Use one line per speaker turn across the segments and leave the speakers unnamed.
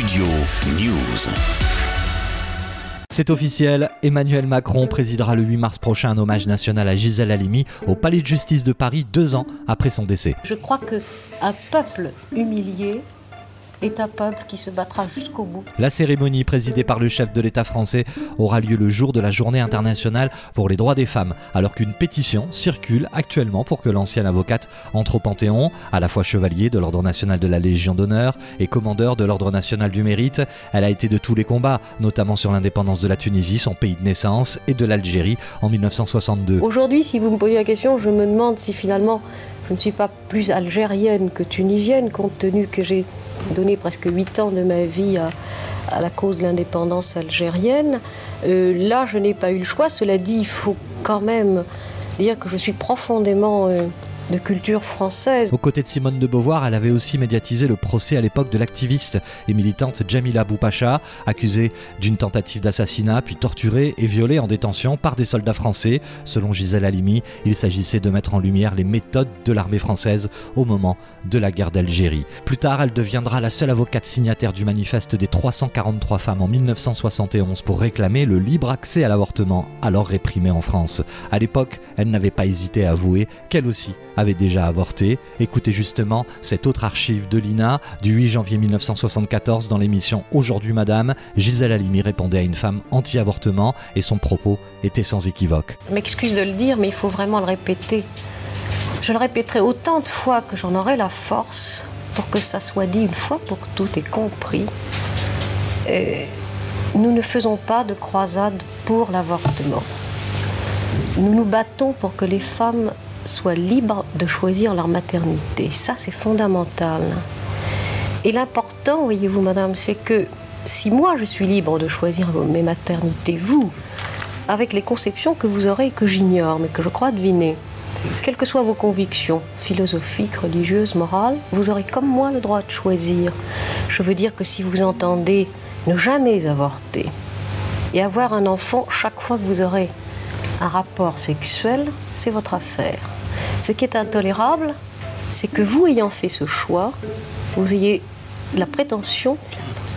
Studio News.
C'est officiel, Emmanuel Macron présidera le 8 mars prochain un hommage national à Gisèle Halimi au Palais de justice de Paris deux ans après son décès.
Je crois que un peuple humilié est un peuple qui se battra jusqu'au bout.
La cérémonie présidée par le chef de l'État français aura lieu le jour de la journée internationale pour les droits des femmes, alors qu'une pétition circule actuellement pour que l'ancienne avocate entre au Panthéon, à la fois chevalier de l'Ordre national de la Légion d'honneur et commandeur de l'Ordre national du mérite. Elle a été de tous les combats, notamment sur l'indépendance de la Tunisie, son pays de naissance, et de l'Algérie en 1962.
Aujourd'hui, si vous me posez la question, je me demande si finalement je ne suis pas plus algérienne que tunisienne, compte tenu que j'ai donné presque huit ans de ma vie à, la cause de l'indépendance algérienne. Euh, là, je n'ai pas eu le choix. Cela dit, il faut quand même dire que je suis profondément euh, de culture française.
Aux côtés de Simone de Beauvoir, elle avait aussi médiatisé le procès à l'époque de l'activiste et militante Jamila Boupacha, accusée d'une tentative d'assassinat, puis torturée et violée en détention par des soldats français. Selon Gisèle Halimi, il s'agissait de mettre en lumière les méthodes de l'armée française au moment de la guerre d'Algérie. Plus tard, elle deviendra la seule avocate signataire du manifeste des 343 femmes en 1971 pour réclamer le libre accès à l'avortement, alors réprimé en France. À l'époque, elle n'avait pas hésité à avouer qu'elle aussi avait déjà avorté. Écoutez justement cette autre archive de l'INA du 8 janvier 1974 dans l'émission Aujourd'hui Madame. Gisèle Halimi répondait à une femme anti-avortement et son propos était sans équivoque.
M'excuse de le dire, mais il faut vraiment le répéter. Je le répéterai autant de fois que j'en aurai la force pour que ça soit dit une fois pour toutes et compris. Et nous ne faisons pas de croisade pour l'avortement. Nous nous battons pour que les femmes soient libres de choisir leur maternité. Ça, c'est fondamental. Et l'important, voyez-vous, madame, c'est que si moi je suis libre de choisir mes maternités, vous, avec les conceptions que vous aurez et que j'ignore, mais que je crois deviner, quelles que soient vos convictions philosophiques, religieuses, morales, vous aurez comme moi le droit de choisir. Je veux dire que si vous entendez ne jamais avorter et avoir un enfant chaque fois que vous aurez un rapport sexuel, c'est votre affaire. Ce qui est intolérable, c'est que vous ayant fait ce choix, vous ayez la prétention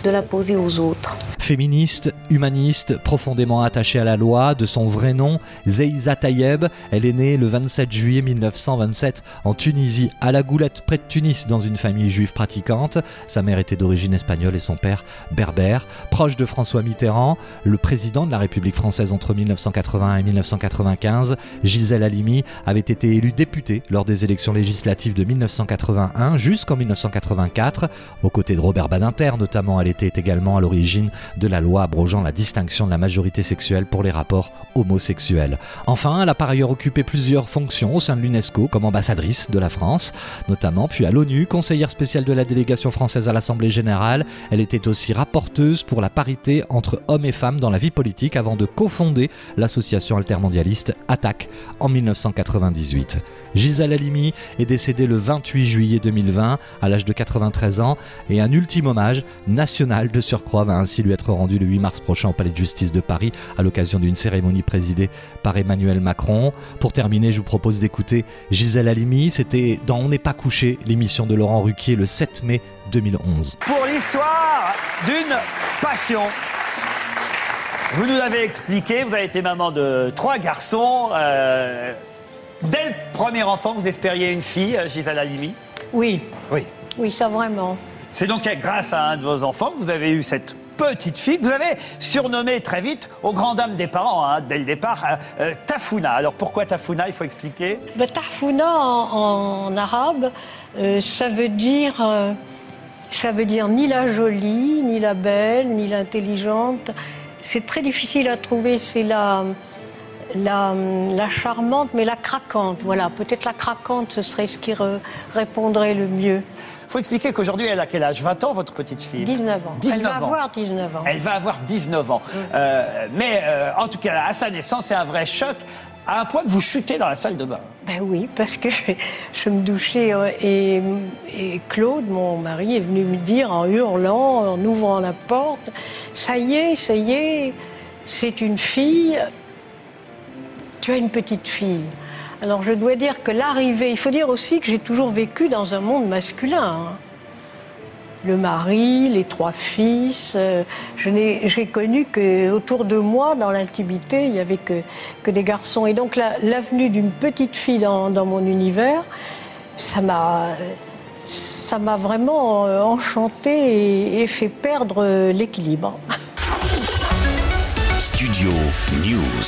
de l'imposer aux autres.
Féministe, humaniste, profondément attachée à la loi, de son vrai nom, Zeiza Tayeb, elle est née le 27 juillet 1927 en Tunisie, à la Goulette, près de Tunis, dans une famille juive pratiquante. Sa mère était d'origine espagnole et son père berbère. Proche de François Mitterrand, le président de la République française entre 1981 et 1995, Gisèle Halimi avait été élue députée lors des élections législatives de 1981 jusqu'en 1984. Aux côtés de Robert Badinter, notamment, elle était également à l'origine de la loi abrogeant la distinction de la majorité sexuelle pour les rapports homosexuels. Enfin, elle a par ailleurs occupé plusieurs fonctions au sein de l'UNESCO, comme ambassadrice de la France, notamment, puis à l'ONU, conseillère spéciale de la délégation française à l'Assemblée générale. Elle était aussi rapporteuse pour la parité entre hommes et femmes dans la vie politique avant de cofonder l'association altermondialiste ATTAC en 1998. Gisèle Halimi est décédée le 28 juillet 2020 à l'âge de 93 ans et un ultime hommage national de surcroît va ainsi lui être rendu le 8 mars prochain au Palais de Justice de Paris à l'occasion d'une cérémonie présidée par Emmanuel Macron. Pour terminer, je vous propose d'écouter Gisèle Halimi. C'était dans On n'est pas couché, l'émission de Laurent Ruquier le 7 mai 2011.
Pour l'histoire d'une passion. Vous nous avez expliqué, vous avez été maman de trois garçons. Euh, dès le premier enfant, vous espériez une fille, euh, Gisèle Halimi?
Oui.
Oui.
Oui, ça vraiment.
C'est donc grâce à un de vos enfants que vous avez eu cette petite fille vous avez surnommée très vite, aux grandes dames des parents, hein, dès le départ, euh, euh, Tafuna. Alors pourquoi Tafuna Il faut expliquer.
Ben, Tafuna en, arabe, ça veut dire. ça veut dire ni la jolie, ni la belle, ni l'intelligente. C'est très difficile à trouver. C'est la, la, charmante, mais la craquante. Voilà, peut-être la craquante, ce serait ce qui répondrait le mieux.
Il faut expliquer qu'aujourd'hui, elle a quel âge? 20 ans, votre petite fille?
19 ans. elle va avoir 19 ans.
Elle va avoir 19 ans. Euh, mais euh, en tout cas, à sa naissance, c'est un vrai choc à un point que vous chutez dans la salle de bain.
Ben oui, parce que je, me douchais euh, et, et, Claude, mon mari, est venu me dire en hurlant, en ouvrant la porte, ça y est, ça y est, c'est une fille, tu as une petite fille. Alors je dois dire que l'arrivée, il faut dire aussi que j'ai toujours vécu dans un monde masculin. Hein.
le mari, les trois fils. Euh, J'ai connu que autour de moi, dans l'intimité, il n'y avait que, que des garçons. Et donc la- l'avenue d'une petite fille dans, dans mon univers, ça m'a ça m'a vraiment euh, enchanté et, et fait perdre euh, l'équilibre.
Studio News.